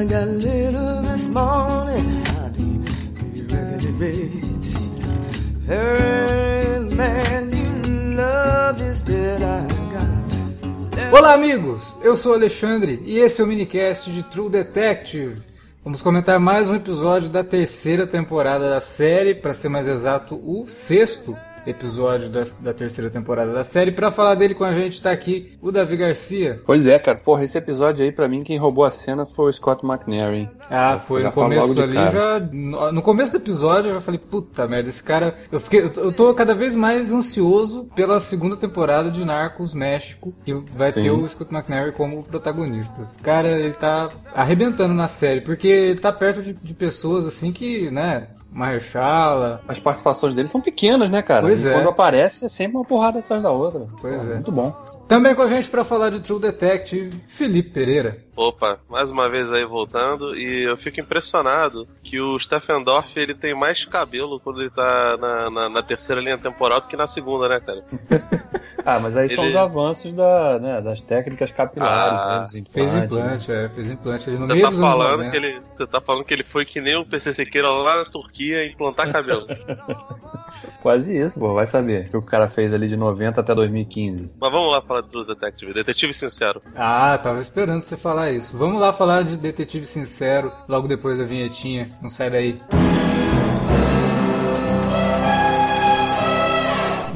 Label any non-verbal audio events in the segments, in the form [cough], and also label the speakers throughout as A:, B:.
A: Got this morning. Rates? Hey, man, you love I got.
B: Olá, amigos! Eu sou Alexandre e esse é o minicast de True Detective. Vamos comentar mais um episódio da terceira temporada da série, para ser mais exato, o sexto episódio da, da terceira temporada da série. Para falar dele com a gente tá aqui o Davi Garcia.
C: Pois é, cara. Porra, esse episódio aí, para mim, quem roubou a cena foi o Scott McNary.
B: Ah, foi no começo ali já. No, começo do episódio eu já falei, puta merda, esse cara. Eu, fiquei, eu, eu tô cada vez mais ansioso pela segunda temporada de Narcos México, que vai Sim. ter o Scott McNary como protagonista. Cara, ele tá arrebentando na série, porque ele tá perto de, de pessoas assim que, né, Mahershala.
C: As participações dele são pequenas, né, cara?
B: Pois
C: e
B: é.
C: Quando aparece é sempre uma porrada atrás da outra.
B: Pois
C: Pô,
B: é.
C: Muito bom.
B: Também com a gente para falar de True Detective, Felipe Pereira.
D: Opa, mais uma vez aí voltando e eu fico impressionado que o Stephen Dorff ele tem mais cabelo quando ele tá na, na, na terceira linha temporal do que na segunda, né, cara? [laughs]
C: ah, mas aí ele... são os avanços da, né, das técnicas capilares,
D: ah,
C: né, dos implantes,
B: Fez implante, é, fez implante ali no
D: você tá falando que ele Você tá falando que ele foi que nem o PC Siqueira lá na Turquia implantar cabelo. [laughs]
C: Quase isso, pô, vai saber o que o cara fez ali de 90 até 2015.
D: Mas vamos lá falar do Detective, Detetive Sincero.
B: Ah, tava esperando você falar isso. Vamos lá falar de Detetive Sincero logo depois da vinhetinha. Não sai daí.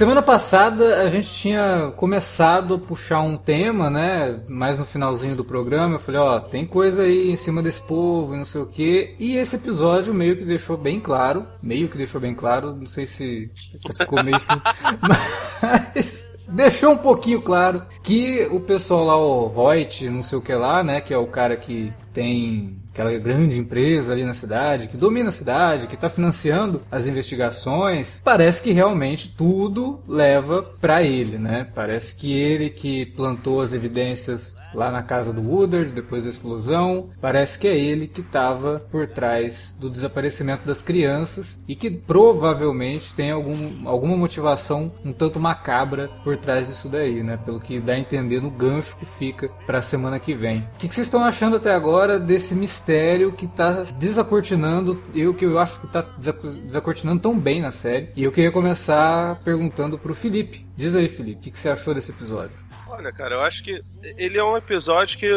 B: Semana passada a gente tinha começado a puxar um tema, né? Mais no finalzinho do programa, eu falei, ó, tem coisa aí em cima desse povo e não sei o que. E esse episódio meio que deixou bem claro, meio que deixou bem claro, não sei se ficou meio esquisito, [laughs] mas deixou um pouquinho claro que o pessoal lá, o Reut, não sei o que lá, né? Que é o cara que tem aquela grande empresa ali na cidade, que domina a cidade, que está financiando as investigações, parece que realmente tudo leva para ele, né? Parece que ele que plantou as evidências lá na casa do Woodard depois da explosão, parece que é ele que estava por trás do desaparecimento das crianças e que provavelmente tem algum, alguma motivação um tanto macabra por trás disso daí, né? Pelo que dá a entender no gancho que fica para a semana que vem. O que, que vocês estão achando até agora desse mistério que está desacortinando, eu que eu acho que está desacortinando tão bem na série. E eu queria começar perguntando pro Felipe. Diz aí, Felipe, o que, você achou desse episódio?
D: Olha, cara, eu acho que ele é um episódio que.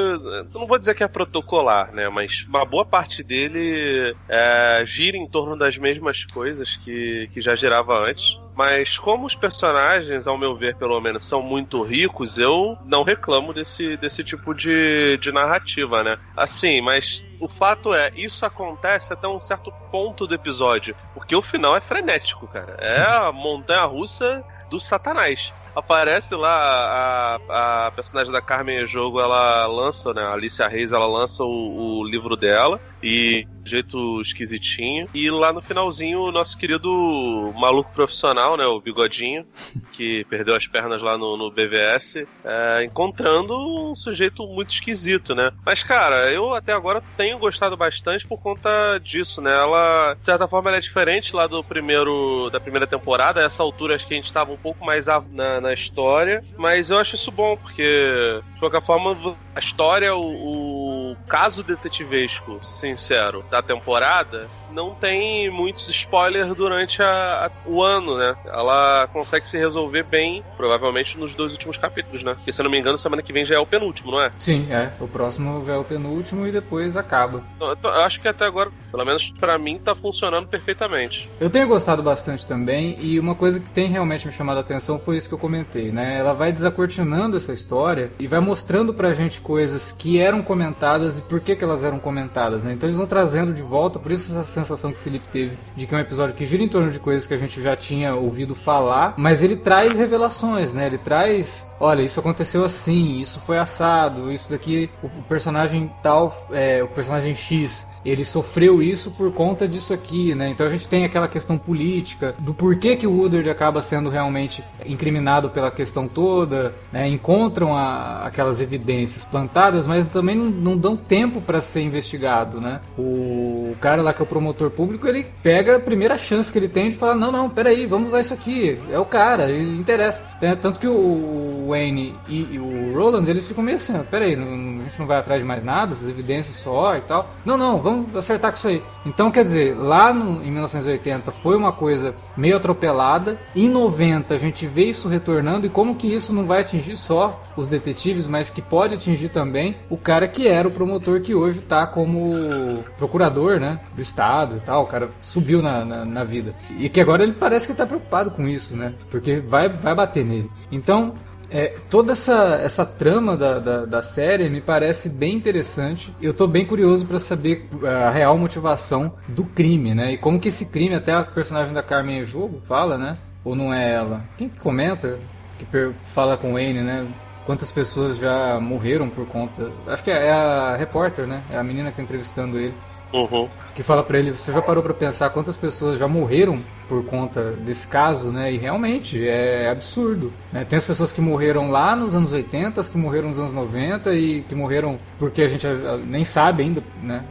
D: Não vou dizer que é protocolar, né? Mas uma boa parte dele é, gira em torno das mesmas coisas que, que já girava antes. Mas como os personagens, ao meu ver, pelo menos, são muito ricos, eu não reclamo desse, desse tipo de, de narrativa, né? Assim, mas o fato é, isso acontece até um certo ponto do episódio. Porque o final é frenético, cara. É a montanha russa do Satanás aparece lá a, a personagem da Carmen Jogo, ela lança, né? A Alicia Reis, ela lança o, o livro dela e jeito esquisitinho. E lá no finalzinho, o nosso querido maluco profissional, né? O Bigodinho, [laughs] que perdeu as pernas lá no, no BVS, é, encontrando um sujeito muito esquisito, né? Mas, cara, eu até agora tenho gostado bastante por conta disso, né? Ela, de certa forma, ela é diferente lá do primeiro da primeira temporada. A essa altura, acho que a gente estava um pouco mais na, na história, mas eu acho isso bom, porque, de qualquer forma, a história, o, o o caso detetivesco sincero da temporada não tem muitos spoilers durante a, a, o ano, né? Ela consegue se resolver bem, provavelmente nos dois últimos capítulos, né? Porque se eu não me engano, semana que vem já é o penúltimo, não é?
B: Sim, é. O próximo é o penúltimo e depois acaba.
D: Então, eu, tô, eu acho que até agora, pelo menos para mim, tá funcionando perfeitamente.
B: Eu tenho gostado bastante também, e uma coisa que tem realmente me chamado a atenção foi isso que eu comentei, né? Ela vai desacortinando essa história e vai mostrando pra gente coisas que eram comentadas e por que, que elas eram comentadas, né? Então eles vão trazendo de volta, por isso essa sensação que o Felipe teve de que é um episódio que gira em torno de coisas que a gente já tinha ouvido falar, mas ele traz revelações, né? Ele traz, olha, isso aconteceu assim, isso foi assado, isso daqui, o personagem tal, é, o personagem X ele sofreu isso por conta disso aqui, né? Então a gente tem aquela questão política do porquê que o Woodard acaba sendo realmente incriminado pela questão toda, né? Encontram a, aquelas evidências plantadas, mas também não, não dão tempo para ser investigado, né? O cara lá que é o promotor público, ele pega a primeira chance que ele tem de falar, não, não, peraí, vamos usar isso aqui, é o cara, ele interessa. É, tanto que o Wayne e, o Roland, eles ficam meio assim, peraí, a gente não vai atrás de mais nada, essas evidências só e tal. Não, não, vamos vamos acertar com isso aí. Então, quer dizer, lá no, em 1980 foi uma coisa meio atropelada. Em 90 a gente vê isso retornando e como que isso não vai atingir só os detetives, mas que pode atingir também o cara que era o promotor que hoje está como procurador, né, do estado e tal. O cara subiu na, na, na vida e que agora ele parece que está preocupado com isso, né, porque vai vai bater nele. Então é, toda essa, essa trama da, da, da, série me parece bem interessante. Eu estou bem curioso para saber a real motivação do crime, né? E como que esse crime, até a personagem da Carmen Jogo fala, né? Ou não é ela? Quem que comenta? Que fala com o Wayne, né? Quantas pessoas já morreram por conta. Acho que é, é a repórter, né? É a menina que tá entrevistando ele.
D: Uhum.
B: Que fala para ele, você já parou para pensar quantas pessoas já morreram por conta desse caso, né? E realmente é absurdo. Né? Tem as pessoas que morreram lá nos anos 80, as que morreram nos anos 90 e que morreram porque a gente nem sabe ainda, né?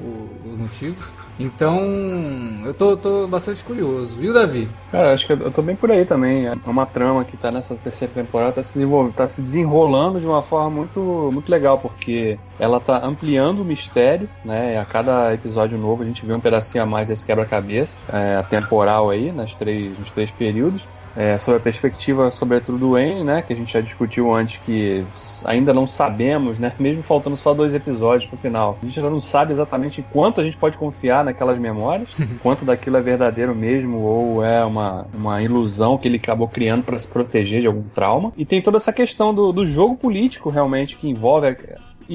B: Os motivos. Então, eu tô, tô bastante curioso. E o Davi?
C: Cara, acho que eu tô bem por aí também. É uma trama que tá nessa terceira temporada, tá se, desenvolvendo, tá se desenrolando de uma forma muito, muito legal, porque ela tá ampliando o mistério, né? A cada episódio novo a gente vê um pedacinho a mais desse quebra-cabeça, é, temporal aí, nas três, nos três períodos é, sobre a perspectiva, sobretudo do Wayne, né, que a gente já discutiu antes, que ainda não sabemos, né, [laughs] mesmo faltando só dois episódios pro final, a gente ainda não sabe exatamente quanto a gente pode confiar naquelas memórias, [laughs] quanto daquilo é verdadeiro mesmo ou é uma, uma ilusão que ele acabou criando para se proteger de algum trauma. E tem toda essa questão do, do jogo político realmente que envolve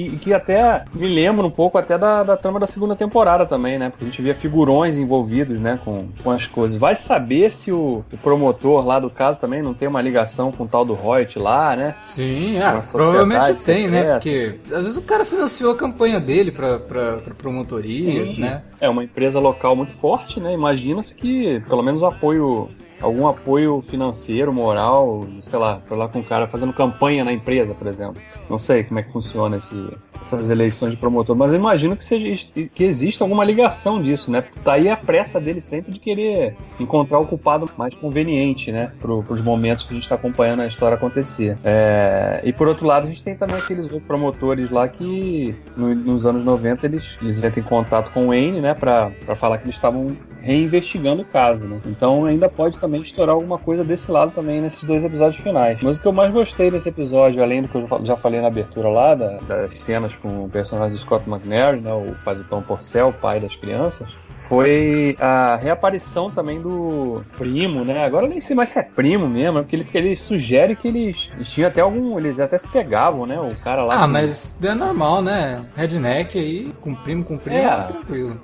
C: e, que até me lembra um pouco até da, da trama da segunda temporada também, né? Porque a gente via figurões envolvidos, né, com, com as coisas. Vai saber se o, o promotor lá do caso também não tem uma ligação com o tal do Reut lá, né?
B: Sim, ah, provavelmente tem, né? Porque às vezes o cara financiou a campanha dele pra, pra, pra promotoria, Sim. né?
C: É uma empresa local muito forte, né? Imagina-se que pelo menos o apoio algum apoio financeiro, moral, sei lá, foi lá com o cara fazendo campanha na empresa, por exemplo. Não sei como é que funciona esse, essas eleições de promotor, mas imagino que, seja, que exista alguma ligação disso, né? Tá aí a pressa dele sempre de querer encontrar o culpado mais conveniente, né? Para os momentos que a gente está acompanhando a história acontecer. É, e por outro lado, a gente tem também aqueles outros promotores lá que no, nos anos 90 eles, eles entram em contato com o Wayne, né? Para falar que eles estavam reinvestigando o caso, né? Então ainda pode também estourar alguma coisa desse lado também nesses dois episódios finais. Mas o que eu mais gostei desse episódio, além do que eu já falei na abertura lá, da, das cenas com o personagem de Scott McNair, né, o faz o Tom Porcel, pai das crianças, foi a reaparição também do primo, né? Agora eu nem sei mais se é primo mesmo, porque ele, ele sugere que eles, eles tinham até algum. Eles até se pegavam, né? O cara lá.
B: Ah, que... mas é normal, né? Redneck aí, com primo, com primo, é. tranquilo.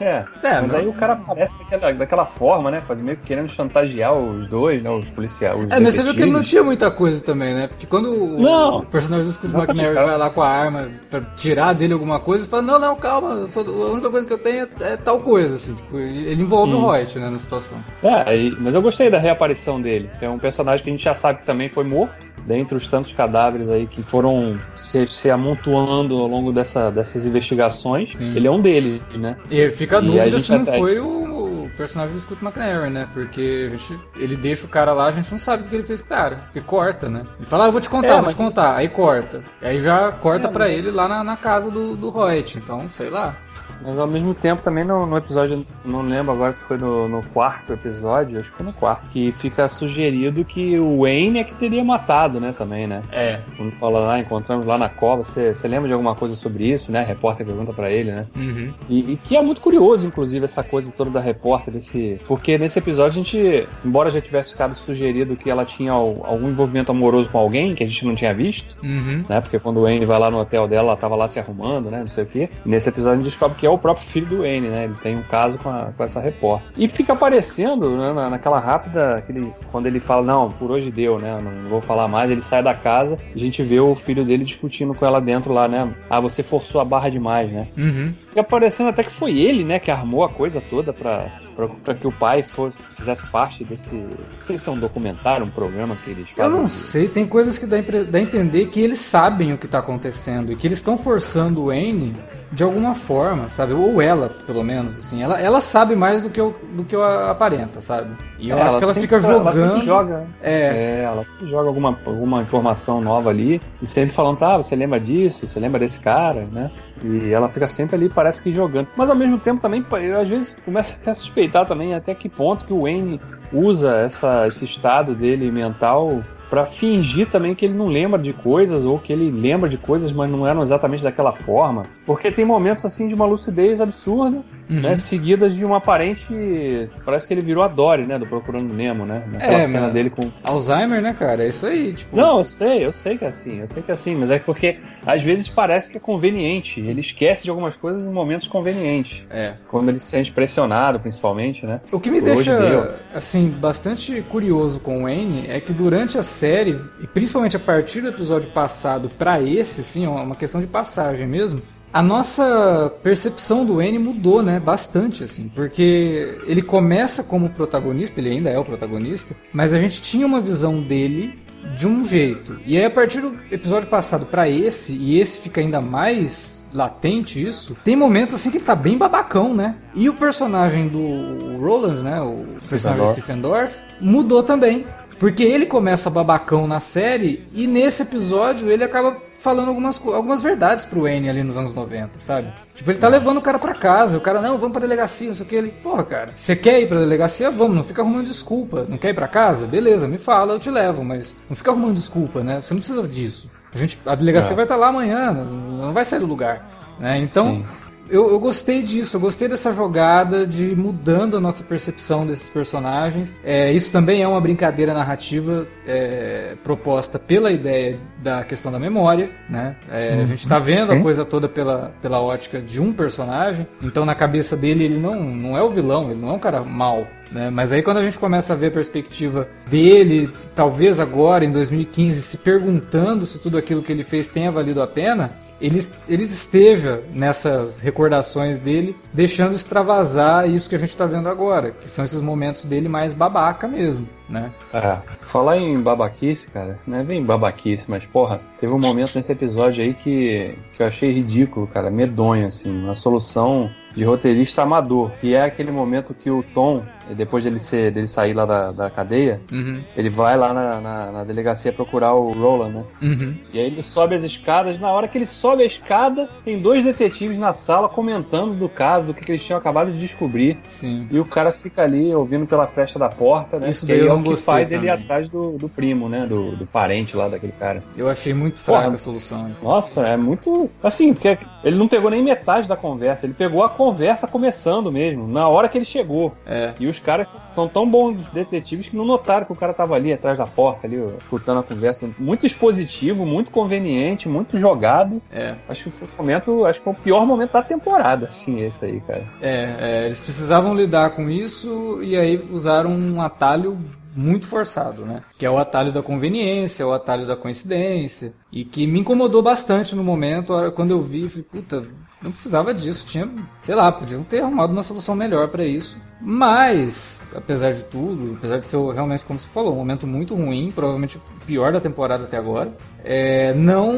C: É, é mas não... aí o cara aparece daquela, daquela forma, né? Faz meio que querendo chantagear os dois, né? Os policiais. Os
B: é, mas você viu que ele não tinha muita coisa também, né? Porque quando o, o personagem do Scott McNair vai lá com a arma pra tirar dele alguma coisa, ele fala: Não, não, calma, a única coisa que eu tenho é, é tal coisa, assim. Tipo, ele, ele envolve hum. o Hoyt, né? Na situação.
C: É, mas eu gostei da reaparição dele. É um personagem que a gente já sabe que também foi morto dentre os tantos cadáveres aí que foram se, se amontoando ao longo dessa, dessas investigações, Sim. ele é um deles, né?
B: E fica a dúvida se não foi o personagem do Scott McNair, né? Porque a gente, ele deixa o cara lá, a gente não sabe o que ele fez com o cara. Porque corta, né? Ele fala, ah, eu vou te contar,
C: É,
B: vou
C: mas-
B: te contar. Aí corta. E aí já corta
C: É,
B: pra
C: mas-
B: ele lá na, na casa do, do Hoyt. Então, sei lá.
C: Mas ao mesmo tempo também no, no episódio, não lembro agora se foi no, no quarto episódio, acho que foi no quarto, que fica sugerido que o Wayne é que teria matado, né, também, né?
B: É.
C: Quando fala lá, encontramos lá na cova, você lembra de alguma coisa sobre isso, né? A repórter pergunta pra ele, né?
B: Uhum.
C: E, e que é muito curioso, inclusive, essa coisa toda da repórter, desse. Porque nesse episódio a gente, embora já tivesse ficado sugerido que ela tinha al- algum envolvimento amoroso com alguém que a gente não tinha visto,
B: Uhum.
C: né? Porque quando o Wayne vai lá no hotel dela, ela tava lá se arrumando, né? Não sei o quê. Nesse episódio a gente descobre que é o próprio filho do Wayne, né? Ele tem um caso com, a- com essa repórter. E fica aparecendo, né, na- naquela rápida, aquele, quando ele fala, não, por hoje deu, né? Não, não vou falar mais, ele sai da casa, a gente vê o filho dele discutindo com ela dentro lá, né? Ah, você forçou a barra demais, né?
B: Uhum.
C: Fica parecendo até que foi ele, né, que armou a coisa toda pra, pra, pra que o pai fosse, fizesse parte desse. Não sei se é um documentário, um programa que eles
B: Eu
C: fazem.
B: não
C: de-
B: sei, tem coisas que dá, dá a entender que eles sabem o que tá acontecendo e que eles estão forçando o Wayne de alguma forma, sabe? Ou ela, pelo menos, assim. Ela, ela sabe mais do que, eu, do que eu aparenta, sabe? E eu
C: É,
B: acho que ela fica
C: Ela
B: jogando.
C: joga.
B: É,
C: É, ela sempre joga alguma, alguma informação nova ali e sempre falando, tá, você lembra disso, você lembra desse cara, né? E ela fica sempre ali, parece que jogando. Mas ao mesmo tempo também, eu às vezes começo até a suspeitar também até que ponto que o Wayne usa essa, esse estado dele mental pra fingir também que ele não lembra de coisas ou que ele lembra de coisas, mas não eram exatamente daquela forma. Porque tem momentos assim de uma lucidez absurda,
B: Uhum.
C: né? Seguidas de uma aparente. Parece que ele virou a Dory, né? Do Procurando Nemo, né? Naquela
B: É,
C: cena
B: mano.
C: dele com,
B: Alzheimer, né, cara? É isso aí, tipo.
C: não, eu sei, eu sei que é assim, eu sei que é assim, mas é porque às vezes parece que é conveniente. Ele esquece de algumas coisas em momentos convenientes.
B: É.
C: Quando ele se sente pressionado, principalmente, né?
B: O que me
C: Por
B: deixa, assim, bastante curioso com o Wayne é que durante a série, e principalmente a partir do episódio passado pra esse, assim, é uma questão de passagem mesmo, a nossa percepção do Wayne mudou, né, bastante, assim, porque ele começa como protagonista, ele ainda é o protagonista, mas a gente tinha uma visão dele de um jeito. E aí a partir do episódio passado pra esse, e esse fica ainda mais latente isso, tem momentos assim que ele tá bem babacão, né? E o personagem do Roland, né, o personagem do. Stephen Dorff, mudou também. Porque ele começa babacão na série e nesse episódio ele acaba falando algumas, algumas verdades pro Wayne ali nos anos 90, sabe? Tipo, ele tá levando o cara pra casa, o cara, não, vamos pra delegacia, não sei o que. Ele, porra, cara, você quer ir pra delegacia? Vamos, não fica arrumando desculpa. Não quer ir pra casa? Beleza, me fala, eu te levo, mas não fica arrumando desculpa, né? Você não precisa disso. A, gente, a delegacia
C: É.
B: vai estar lá amanhã, não, não vai sair do lugar. Né? Então,
C: Sim.
B: Eu, eu gostei disso, eu gostei dessa jogada de mudando a nossa percepção desses personagens. É, isso também é uma brincadeira narrativa é, proposta pela ideia da questão da memória, né? É, a gente tá vendo a
C: Sim.
B: coisa toda pela, pela ótica de um personagem, então na cabeça dele ele não, não é o vilão, ele não é um cara mau. Né? Mas aí quando a gente começa a ver a perspectiva dele, talvez agora em 2015, se perguntando se tudo aquilo que ele fez tenha valido a pena, ele, ele esteja nessas recordações dele, deixando extravasar isso que a gente está vendo agora, que são esses momentos dele mais babaca mesmo, né?
C: É. Falar em babaquice, cara, não é bem babaquice, mas porra, teve um momento nesse episódio aí que, que eu achei ridículo, cara, medonho, assim, uma solução de roteirista amador, que é aquele momento que o Tom, depois dele, ser, dele sair lá da, da cadeia,
B: Uhum,
C: ele vai lá na, na, na delegacia procurar o Roland, né?
B: uhum.
C: E aí ele sobe as escadas. Na hora que ele sobe a escada, tem dois detetives na sala comentando do caso, do que, que eles tinham acabado de descobrir.
B: Sim.
C: E o cara fica ali ouvindo pela fresta da porta, né?
B: Isso daí
C: é o que faz ele ir
B: também.
C: atrás do, do primo, né? Do, do parente lá daquele cara.
B: Eu achei muito fraca
C: Porra.
B: a solução.
C: Nossa, é muito. Assim, porque ele não pegou nem metade da conversa. Ele pegou a conversa começando mesmo, na hora que ele chegou.
B: É.
C: E os caras são tão bons detetives que não notaram que o cara tava ali atrás da porta, ali, escutando a conversa. Muito expositivo, muito conveniente, muito jogado.
B: É,
C: Acho que foi o momento, acho que foi o pior momento da temporada, assim, esse aí, cara.
B: é, é, eles precisavam lidar com isso e aí usaram um atalho muito forçado, né? Que é o atalho da conveniência, o atalho da coincidência. E que me incomodou bastante no momento, quando eu vi, falei, puta, não precisava disso, tinha, sei lá, podiam ter arrumado uma solução melhor pra isso. Mas, apesar de tudo, apesar de ser realmente, como você falou, um momento muito ruim, provavelmente o pior da temporada até agora, é, não,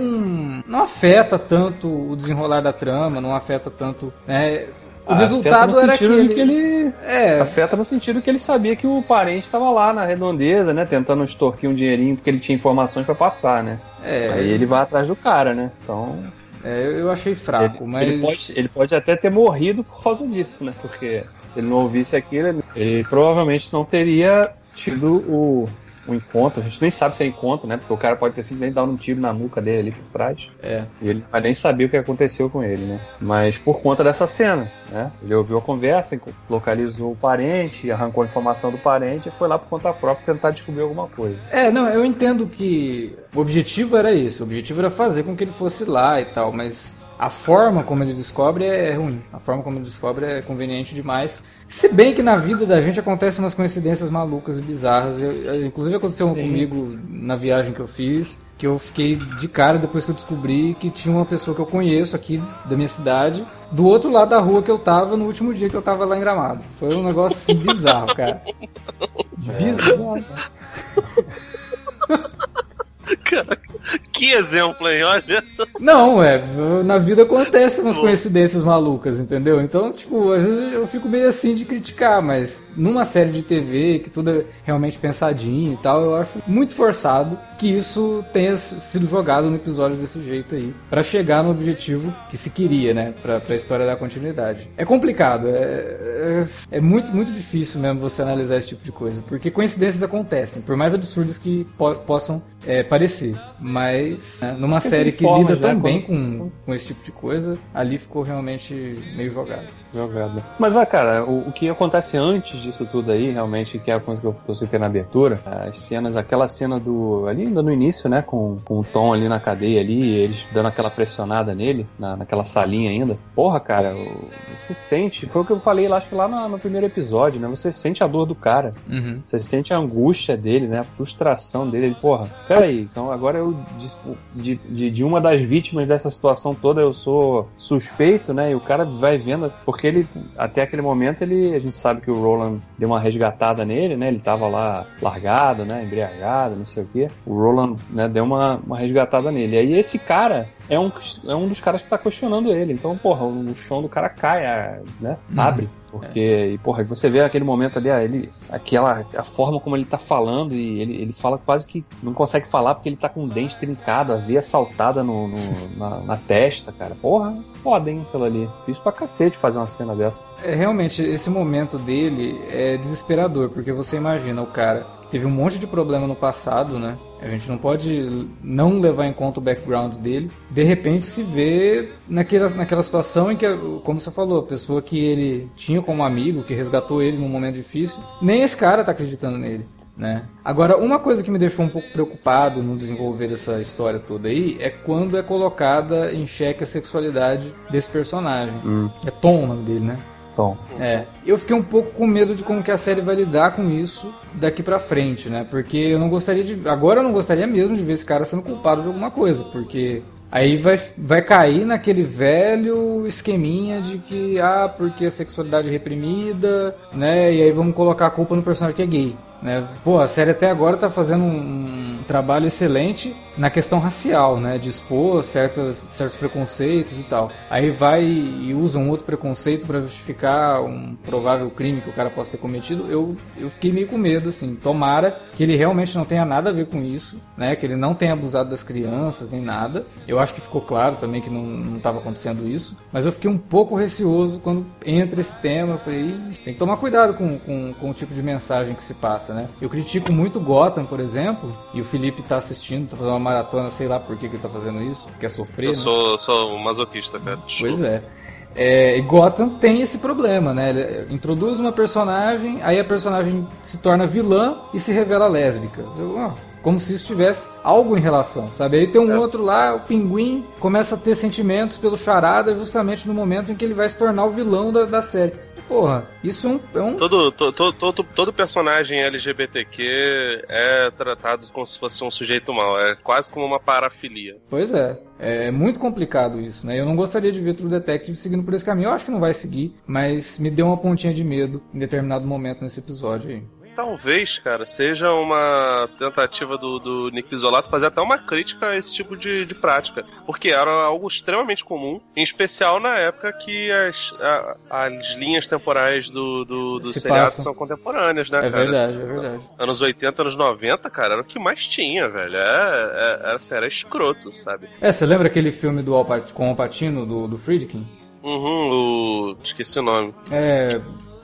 B: não afeta tanto o desenrolar da trama, não afeta tanto. né, o resultado
C: no
B: era
C: sentido
B: aquele...
C: de que ele
B: É,
C: afeta no sentido que ele sabia que o parente estava lá na redondeza, né, tentando extorquir um dinheirinho porque ele tinha informações pra passar, né?
B: é,
C: Aí ele vai atrás do cara, né? Então,
B: é, eu achei fraco,
C: ele,
B: mas...
C: ele pode, ele pode até ter morrido por causa disso, né? Porque se ele não ouvisse aquilo, ele, ele provavelmente não teria tido o, o encontro. A gente nem sabe se é encontro, né? Porque o cara pode ter simplesmente dado um tiro na nuca dele ali por trás.
B: É.
C: E ele vai nem saber o que aconteceu com ele, né? Mas por conta dessa cena, né? Ele ouviu a conversa, localizou o parente, arrancou a informação do parente e foi lá por conta própria tentar descobrir alguma coisa.
B: É, não, eu entendo que o objetivo era esse, o objetivo era fazer com que ele fosse lá e tal, mas a forma como ele descobre é ruim, a forma como ele descobre é conveniente demais. Se bem que na vida da gente acontecem umas coincidências malucas e bizarras, eu- eu- inclusive aconteceu uma
C: Sim.
B: comigo na viagem que eu fiz, que eu fiquei de cara depois que eu descobri que tinha uma pessoa que eu conheço aqui da minha cidade, do outro lado da rua que eu tava no último dia que eu tava lá em Gramado. Foi um negócio assim bizarro, cara. [laughs] Bizarro.
D: Cara, que exemplo, hein? Olha.
B: Não, é, na vida acontecem umas coincidências malucas, entendeu? Então, tipo, às vezes eu fico meio assim de criticar, mas numa série de TV que tudo é realmente pensadinho e tal, eu acho muito forçado que isso tenha sido jogado no episódio desse jeito aí, Pra chegar no objetivo que se queria, né, pra, pra história da continuidade. É complicado, é, é, é muito, muito difícil mesmo você analisar esse tipo de coisa, porque coincidências acontecem, por mais absurdas que po- possam é, parecer, mas né, numa série que lida tão bem com, com esse tipo de coisa, ali ficou realmente meio jogado.
C: Jogada. Mas, ah, cara, o, o que acontece antes disso tudo aí, realmente, que é a coisa que eu, que eu citei na abertura, as cenas, aquela cena do. ali ainda no início, né? Com, com o Tom ali na cadeia ali, eles dando aquela pressionada nele, na, naquela salinha ainda. Porra, cara, o- você sente, foi o que eu falei lá, acho que lá no, no primeiro episódio, né? Você sente a dor do cara.
B: Uhum.
C: Você sente a angústia dele, né? A frustração dele. Ele, porra, peraí, então agora eu, de, de, de uma das vítimas dessa situação toda, eu sou suspeito, né? E o cara vai vendo, porque ele, até aquele momento, ele, a gente sabe que o Roland deu uma resgatada nele, né? Ele tava lá largado, né? Embriagado, não sei o quê. O Roland, né? Deu uma, uma resgatada nele. E aí esse cara é um, é um dos caras que tá questionando ele. Então, porra, o chão do cara cai, né? Abre. Porque, e, porra, você vê aquele momento ali, ah, ele, aquela, a forma como ele tá falando, e ele, ele fala quase que não consegue falar porque ele tá com o dente trincado, a veia saltada no, no- na, na testa, cara. Porra, foda, hein, aquilo ali. Fiz pra cacete fazer uma cena dessa.
B: É, realmente, esse momento dele é desesperador, porque você imagina o cara teve um monte de problema no passado, né? A gente não pode não levar em conta o background dele. De repente se vê naquela, naquela situação em que, como você falou, a pessoa que ele tinha como amigo, que resgatou ele num momento difícil, nem esse cara tá acreditando nele. Né? Agora, uma coisa que me deixou um pouco preocupado no desenvolver dessa história toda aí é quando é colocada em xeque a sexualidade desse personagem. É Tom o nome dele, né?
C: Então,
B: É, eu fiquei um pouco com medo de como que a série vai lidar com isso daqui pra frente, né? Porque eu não gostaria de. Agora eu não gostaria mesmo de ver esse cara sendo culpado de alguma coisa, porque aí vai, vai cair naquele velho esqueminha de que, ah, porque a sexualidade é reprimida, né? E aí vamos colocar a culpa no personagem que é gay, né? Pô, a série até agora tá fazendo um, um trabalho excelente na questão racial, né? De expor certas, certos preconceitos e tal. Aí vai e usa um outro preconceito pra justificar um provável crime que o cara possa ter cometido. Eu, eu fiquei meio com medo, assim. Tomara que ele realmente não tenha nada a ver com isso, né? Que ele não tenha abusado das crianças, nem nada. Eu acho que ficou claro também que não, não tava acontecendo isso. Mas eu fiquei um pouco receoso quando entra esse tema. Eu falei, "Ih, tem que tomar cuidado com, com, com o tipo de mensagem que se passa, né? Eu critico muito Gotham, por exemplo, e o Felipe tá assistindo, tá fazendo uma maratona, sei lá por que, que ele tá fazendo isso, quer sofrer,
D: Eu
B: né?
D: sou, sou um masoquista, cara.
B: Pois é. É, e Gotham tem esse problema, né? Ele introduz uma personagem, aí a personagem se torna vilã e se revela lésbica. Eu, ó, como se isso tivesse algo em relação, sabe? Aí tem um outro lá, o pinguim, começa a ter sentimentos pelo charada justamente no momento em que ele vai se tornar o vilão da, da série. Porra, isso é um. É um
D: Todo, to- to- todo, todo personagem LGBTQ é tratado como se fosse um sujeito mau. É quase como uma parafilia.
B: Pois é, é muito complicado isso, né? Eu não gostaria de ver True Detective seguindo por esse caminho. Eu acho que não vai seguir, mas me deu uma pontinha de medo em determinado momento nesse episódio aí.
D: Talvez, cara, seja uma tentativa do, do Nick Isolato fazer até uma crítica a esse tipo de, de prática. Porque era algo extremamente comum, em especial na época que as, a, as linhas temporais do, do, do
B: Se
D: seriado são contemporâneas, né,
B: É
D: cara?
B: verdade, é verdade.
D: Anos 80, anos 90, cara, era o que mais tinha, velho. É, é, era, assim, era escroto, sabe?
B: É, você lembra aquele filme do Alpat com o Alpatino, do, do Friedkin?
D: Uhum, o. Esqueci o nome.
B: É.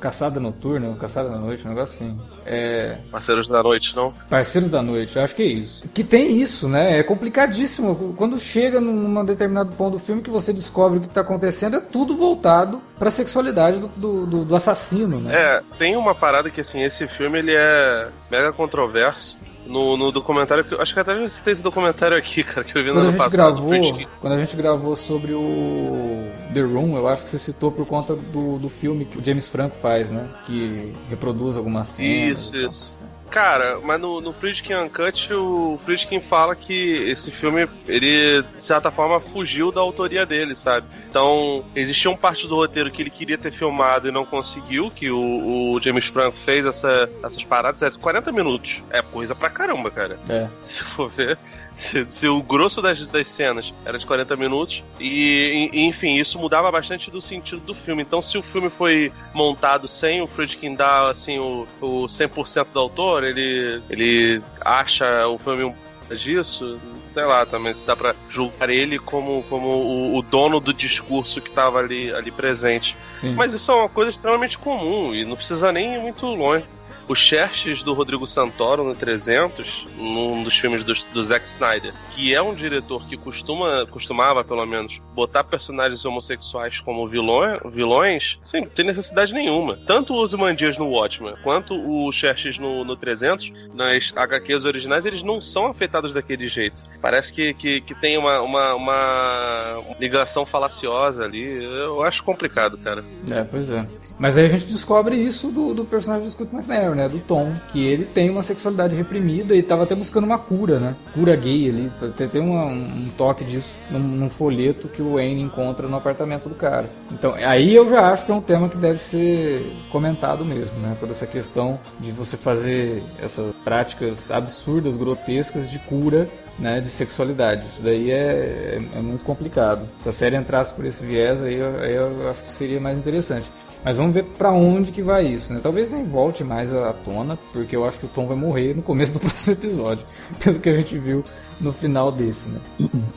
B: Caçada Noturna, Caçada da Noite, um negócio assim. É.
D: Parceiros da Noite, não?
B: Parceiros da Noite, acho que é isso. Que tem isso, né? É complicadíssimo. Quando chega num determinado ponto do filme que você descobre o que tá acontecendo, é tudo voltado pra sexualidade do, do, do- do assassino, né?
D: É, tem uma parada que, assim, esse filme ele é mega controverso. No, no documentário, que eu acho que até já citei esse documentário aqui, [laughs] cara, que eu vi no
B: Quando a
D: ano passado.
B: gravou, quando a gente gravou sobre o The Room, eu acho que você citou por conta do, do filme que o James Franco faz, né? Que reproduz algumas cenas.
D: Isso, isso. Cara, mas no, no Friedkin Uncut, o Friedkin fala que esse filme, ele, de certa forma, fugiu da autoria dele, sabe? Então, existia um parte do roteiro que ele queria ter filmado e não conseguiu, que o, o James Franco fez essa, essas paradas, é 40 minutos. É coisa pra caramba, cara.
B: É. [laughs]
D: se for ver. Se, se o grosso das, das cenas era de 40 minutos, e, e, enfim, isso mudava bastante do sentido do filme. Então, se o filme foi montado sem o Friedkin dar assim, o, o 100% do autor, ele, ele acha o filme um disso, sei lá, também se dá pra julgar ele como, como o, o dono do discurso que tava ali, ali presente.
B: Sim.
D: Mas isso é uma coisa extremamente comum e não precisa nem ir muito longe. O Xerxes do Rodrigo Santoro no 300, num dos filmes do, do Zack Snyder, que é um diretor que costuma, costumava, pelo menos, botar personagens homossexuais como vilões, vilões sim, não tem necessidade nenhuma. Tanto o Ozymandias no Watchmen, quanto o Xerxes no, no 300, nas HQs originais, eles não são afetados daquele jeito. Parece que, que, que tem uma, uma, uma ligação falaciosa ali. Eu acho complicado, cara.
B: É, pois é. Mas aí a gente descobre isso do, do personagem do Scott McNair, né? Do Tom, que ele tem uma sexualidade reprimida e tava até buscando uma cura, né? Cura gay ali. Tem, tem uma- um toque disso num, num folheto que o Wayne encontra no apartamento do cara. Então, aí eu já acho que é um tema que deve ser comentado mesmo, né? Toda essa questão de você fazer essas práticas absurdas, grotescas de cura né, de sexualidade. Isso daí é, é, é muito complicado. Se a série entrasse por esse viés, aí, eu- aí eu acho que seria mais interessante. Mas vamos ver pra onde que vai isso, né? Talvez nem volte mais à tona, porque eu acho que o Tom vai morrer no começo do [laughs] próximo episódio, pelo que a gente viu no final desse, né?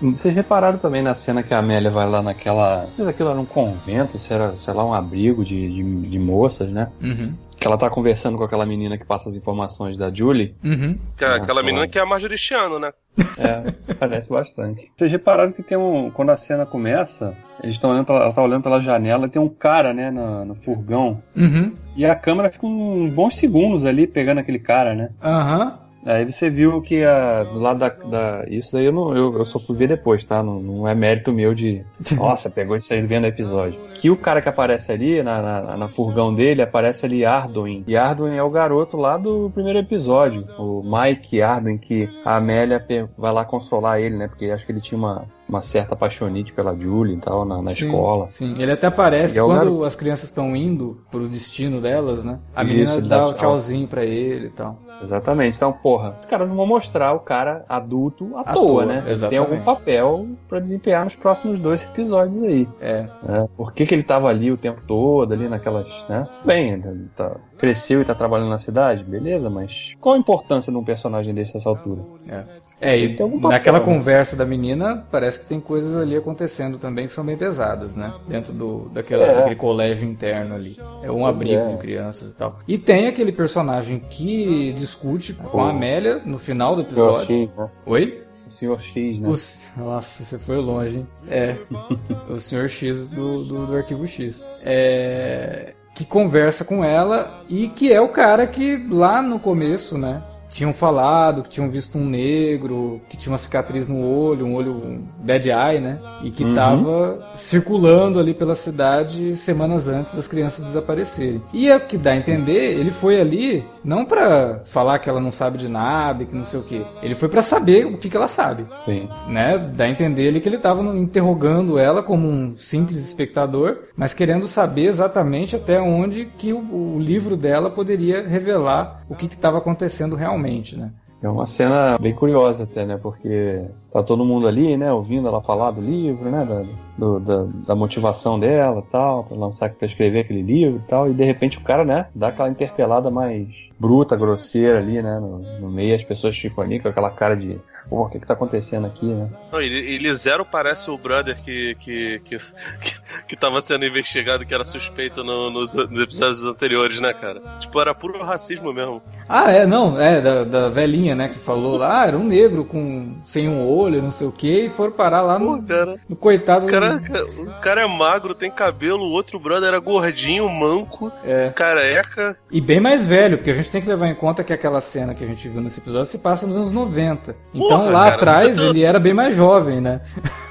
C: Vocês repararam também na cena que a Amélia vai lá naquela. Não sei se aquilo era um convento, se era, sei lá, um abrigo de, de, de moças, né?
B: Uhum.
C: Que ela tá conversando com aquela menina que passa as informações da Julie.
B: Uhum.
D: Que- Aquela
C: Ah,
D: menina
C: claro.
D: que é a Marjorie Chiano, né?
C: É, parece bastante. Vocês repararam que tem um. Quando a cena começa, eles estão olhando pela, ela tá olhando pela janela e tem um cara, né, no, no furgão.
B: Uhum.
C: E a câmera fica uns bons segundos ali pegando aquele cara, né?
B: Aham.
C: Aí você viu que a, do lado da, da- Isso daí eu, não, eu, eu só fui ver depois, tá? Não, não é mérito meu de. [laughs] Nossa, pegou isso aí vendo o episódio. Que o cara que aparece ali, na, na, na furgão dele, aparece ali Arduin. E Arduin é o garoto lá do primeiro episódio. O Mike Arduin, que a Amélia vai lá consolar ele, né? Porque acho que ele tinha uma, uma certa paixonite pela Julie e tal, na, na
B: Sim,
C: escola.
B: Sim, ele até aparece
C: é
B: quando
C: garoto.
B: as crianças estão indo pro destino delas, né? A
C: Isso,
B: menina dá
C: dá
B: o
C: tchau.
B: tchauzinho pra ele e tal.
C: Exatamente. Então, porra, os caras não vão mostrar o cara adulto à,
B: À
C: toa,
B: toa,
C: né? Tem
B: exatamente.
C: algum papel pra desempenhar nos próximos dois episódios aí.
B: É.
C: né? Por que, que ele tava ali o tempo todo, ali naquelas, né? Bem, tá- cresceu e tá trabalhando na cidade, beleza, mas qual a importância de um personagem desse nessa altura?
B: É, é e
C: papel,
B: naquela
C: né?
B: conversa da menina, parece que tem coisas ali acontecendo também que são bem pesadas, né? Dentro do, daquela,
C: É.
B: daquele colégio interno ali. É um
C: Pois
B: abrigo
C: é.
B: de crianças e tal. E tem aquele personagem que discute com a
C: O-
B: Amélia no final do
C: O Senhor
B: episódio.
C: Né?
B: Oi?
C: O Senhor X, né?
B: Os- Nossa, você foi longe, hein? É. [laughs] o Sr. X do, do, do Arquivo X. É. Que conversa com ela e que é o cara que lá no começo, né? Tinham falado que tinham visto um negro, que tinha uma cicatriz no olho, um olho um dead eye, né? E que estava circulando ali pela cidade semanas antes das crianças desaparecerem. E é o que dá a entender, ele foi ali não pra falar que ela não sabe de nada e que não sei o que. Ele foi pra saber o que, que ela sabe.
C: Sim.
B: Né? Dá a entender ali que ele estava interrogando ela como um simples espectador, mas querendo saber exatamente até onde que o, o livro dela poderia revelar o que estava acontecendo realmente, né?
C: É uma cena bem curiosa até, né? Porque tá todo mundo ali, né? Ouvindo ela falar do livro, né? Da, do- da, da motivação dela tal, pra lançar, pra escrever aquele livro e tal. E de repente o cara, né? Dá aquela interpelada mais bruta, grosseira ali, né? No, no meio as pessoas ficam ali com aquela cara de... Pô, o que que tá acontecendo aqui, né?
D: Não, ele, ele zero parece o brother que, que, que, que, que tava sendo investigado, que era suspeito no- nos, nos episódios anteriores, né, cara? Tipo, era puro racismo mesmo.
B: Ah, é, não, é, da, da velhinha, né, que falou lá, ah, era um negro com sem um olho, não sei o que, e foram parar lá
D: Pô,
B: no,
D: cara.
B: no coitado
D: O cara, o cara é magro, tem cabelo, o outro brother era gordinho, manco,
B: É.
D: careca.
B: E bem mais velho, porque a gente tem que levar em conta que aquela cena que a gente viu nesse episódio se passa nos anos 90. Então
D: Porra,
B: lá
D: cara,
B: atrás
D: tô- [laughs]
B: ele era bem mais jovem, né? [laughs]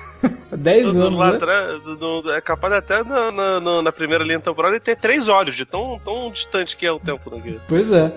B: 10
D: Tudo
B: anos.
D: lá
B: né?
D: atrás, do- é capaz até na, na- na- na primeira linha temporal ele ter três olhos, de tão, tão distante que é o tempo daqui.
B: Pois é.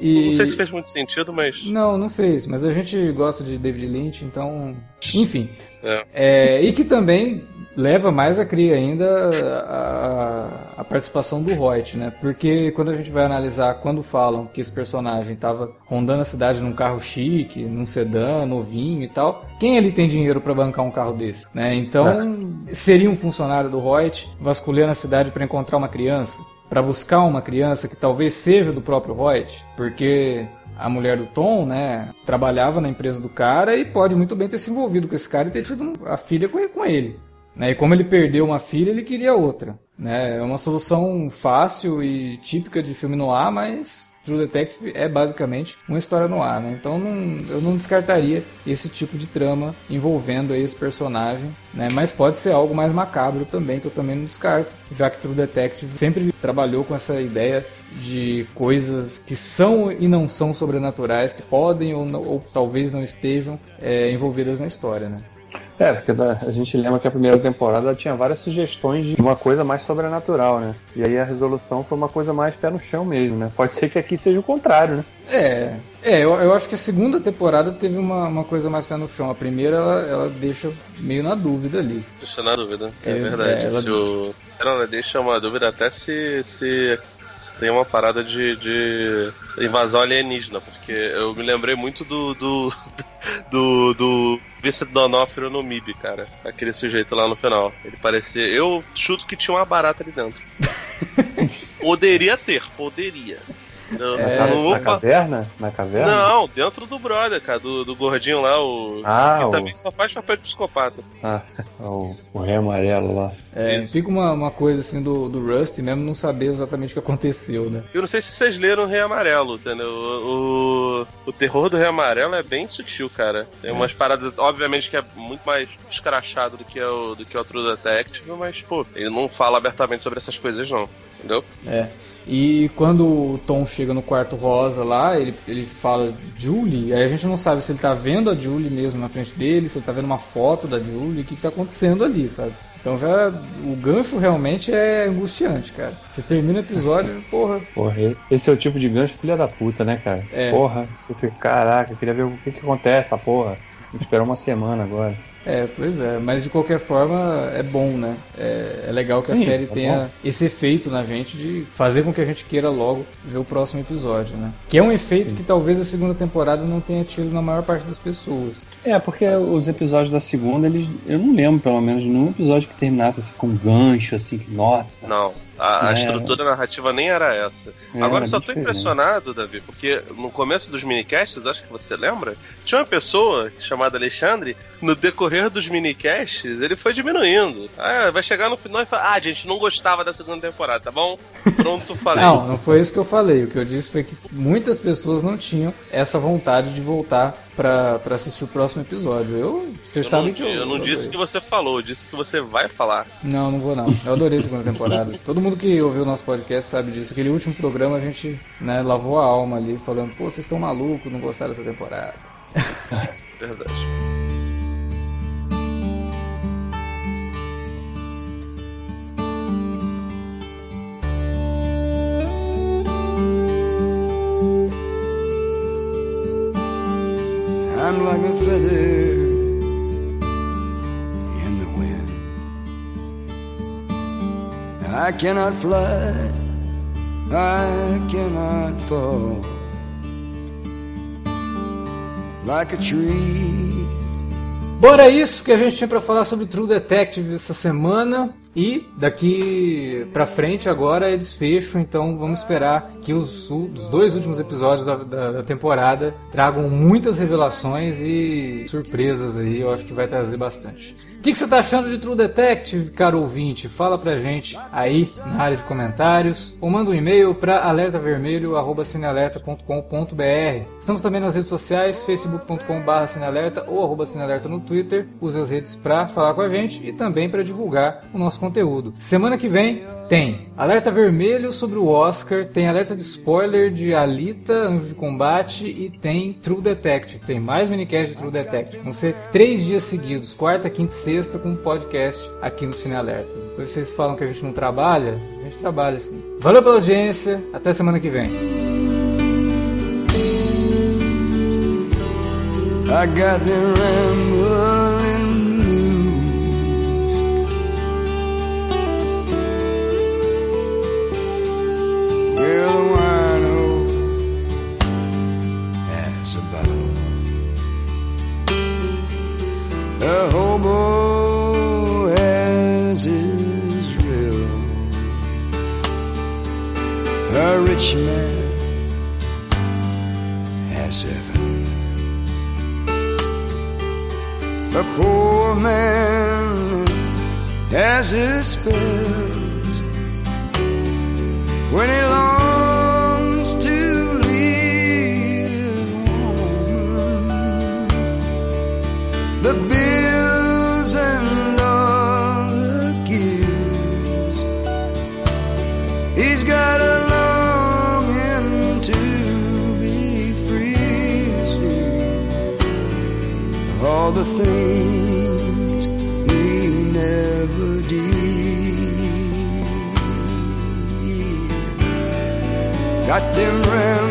B: E...
D: Não sei se fez muito sentido, mas.
B: Não, não fez, mas a gente gosta de David Lynch, então. [laughs] Enfim.
D: É.
B: É, e que também leva mais a crer ainda a, a participação do Reut, né? Porque quando a gente vai analisar quando falam que esse personagem estava rondando a cidade num carro chique, num sedã, novinho e tal, quem ali tem dinheiro para bancar um carro desse? Né? Então, seria um funcionário do Reut vasculhando a cidade para encontrar uma criança? Para buscar uma criança que talvez seja do próprio Reut? Porque a mulher do Tom, né, trabalhava na empresa do cara e pode muito bem ter se envolvido com esse cara e ter tido a filha com ele. Né? E como ele perdeu uma filha, ele queria outra. Né? É uma solução fácil e típica de filme no ar, mas True Detective é basicamente uma história no ar. Né? Então não- eu não descartaria esse tipo de trama envolvendo aí esse personagem. Né? Mas pode ser algo mais macabro também, que eu também não descarto, já que True Detective sempre trabalhou com essa ideia de coisas que são e não são sobrenaturais, que podem ou, não- ou talvez não estejam é, envolvidas na história. Né?
C: É, porque a gente lembra que a primeira temporada tinha várias sugestões de uma coisa mais sobrenatural, né? E aí a resolução foi uma coisa mais pé no chão mesmo, né? Pode ser que aqui seja o contrário, né?
B: É, é eu, eu acho que a segunda temporada teve uma, uma coisa mais pé no chão. A primeira ela, ela deixa meio na dúvida ali.
D: Deixa na dúvida. É,
B: É,
D: verdade.
B: é, ela-
D: Se o... Ela deixa uma dúvida até se, se, se tem uma parada de, de invasão alienígena, porque eu me lembrei muito do. do. [laughs] do. do Vincent D'Onofrio no MIB, cara. Aquele sujeito lá no final. Ele parecia. Eu chuto que tinha uma barata ali dentro. [laughs] poderia ter, poderia. Eu
B: É,
C: na,
D: não
C: na caverna? Na caverna?
D: Não, dentro do brother, cara, do, do gordinho lá, o.
C: Ah,
D: que
C: o-
D: também só faz papel de psicopata.
C: Ah, [laughs] o, o rei amarelo lá.
B: É,
D: Isso.
B: fica uma, uma coisa assim do, do Rust mesmo não saber exatamente o que aconteceu, né?
D: Eu não sei se vocês leram o Rei Amarelo, entendeu? O, o, o terror do Rei Amarelo é bem sutil, cara. Tem umas paradas, obviamente, que é muito mais escrachado do que é o, do que é o True Detective, mas, pô, ele não fala abertamente sobre essas coisas, não. Entendeu?
B: É. E quando o Tom chega no quarto rosa lá, ele, ele fala Julie, aí a gente não sabe se ele tá vendo a Julie mesmo na frente dele, se ele tá vendo uma foto da Julie, o que, que tá acontecendo ali, sabe? Então já o gancho realmente é angustiante, cara. Você termina o episódio, [laughs] porra,
C: Porra, esse é o tipo de gancho filha da puta, né, cara?
B: É.
C: Porra, você fica, caraca, eu queria ver o que que acontece, essa porra. Que esperar uma semana agora.
B: É, pois é, mas de qualquer forma é bom, né? É, é legal que a
C: Sim,
B: série
C: é
B: tenha
C: bom.
B: esse efeito na gente de fazer com que a gente queira logo ver o próximo episódio, né? Que é um efeito que talvez a segunda temporada não tenha tido na maior parte das pessoas.
C: É, porque os episódios da segunda, eles. Eu não lembro, pelo menos, de nenhum episódio que terminasse assim com um gancho, assim, que, nossa.
D: Não. A, a
C: É.
D: estrutura narrativa nem era essa.
C: É,
D: Agora
C: era
D: só tô
C: diferente.
D: impressionado, Davi, porque no começo dos minicasts, acho que você lembra, tinha uma pessoa chamada Alexandre, no decorrer dos minicasts, ele foi diminuindo. Ah, vai chegar no final e fala, ah, gente, não gostava da segunda temporada, tá bom? Pronto, [laughs] falei.
B: Não, não foi isso que eu falei. O que eu disse foi que muitas pessoas não tinham essa vontade de voltar pra, pra assistir o próximo episódio. Eu, vocês
D: Eu
B: sabem
D: não,
B: que eu.
D: eu não disse que você falou, eu disse que você vai falar.
B: Não, não vou não. Eu adorei a segunda [laughs] temporada. Todo mundo que ouviu o nosso podcast sabe disso. Aquele último programa a gente né, lavou a alma ali, falando, pô, vocês estão malucos, não gostaram dessa temporada. [laughs]
D: Verdade.
A: I cannot fly, I cannot fall. Like a tree.
B: Bora isso que a gente tinha pra falar sobre True Detective essa semana. E daqui pra frente agora é desfecho, então vamos esperar que os, os dois últimos episódios da, da- da temporada tragam muitas revelações e surpresas aí, eu acho que vai trazer bastante. Que, que você tá achando de True Detective, caro ouvinte? Fala pra gente aí na área de comentários ou manda um e-mail para alertavermelho@cinealerta.com.br. Estamos também nas redes sociais, facebook.com.br ou arroba cinealerta no Twitter. Use as redes para falar com a gente e também para divulgar o nosso conteúdo. Semana que vem tem alerta vermelho sobre o Oscar, tem alerta de spoiler de Alita, Anjo de Combate e tem True Detective. Tem mais minicast de True Detective. Vão ser três dias seguidos, quarta, quinta e sexta, com um podcast aqui no Cine Alerta. Vocês falam que a gente não trabalha, a gente trabalha sim. Valeu pela audiência, até semana que vem.
A: I got the rambling blues. Well, the wino has a bottle. The hobo rich man has heaven. A poor man has his spells when he longs Got them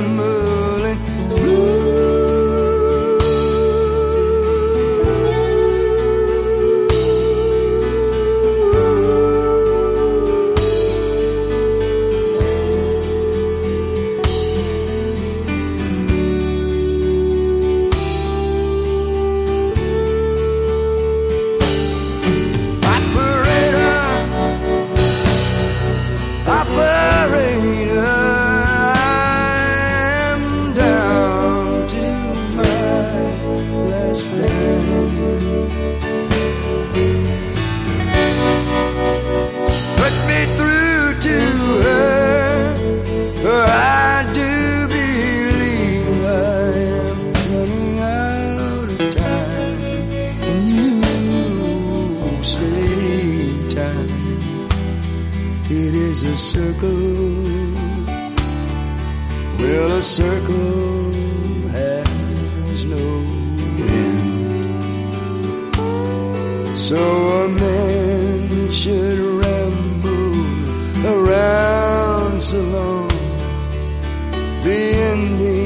A: ending